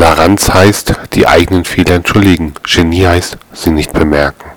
Toleranz heißt, die eigenen Fehler entschuldigen. Genie heißt, sie nicht bemerken.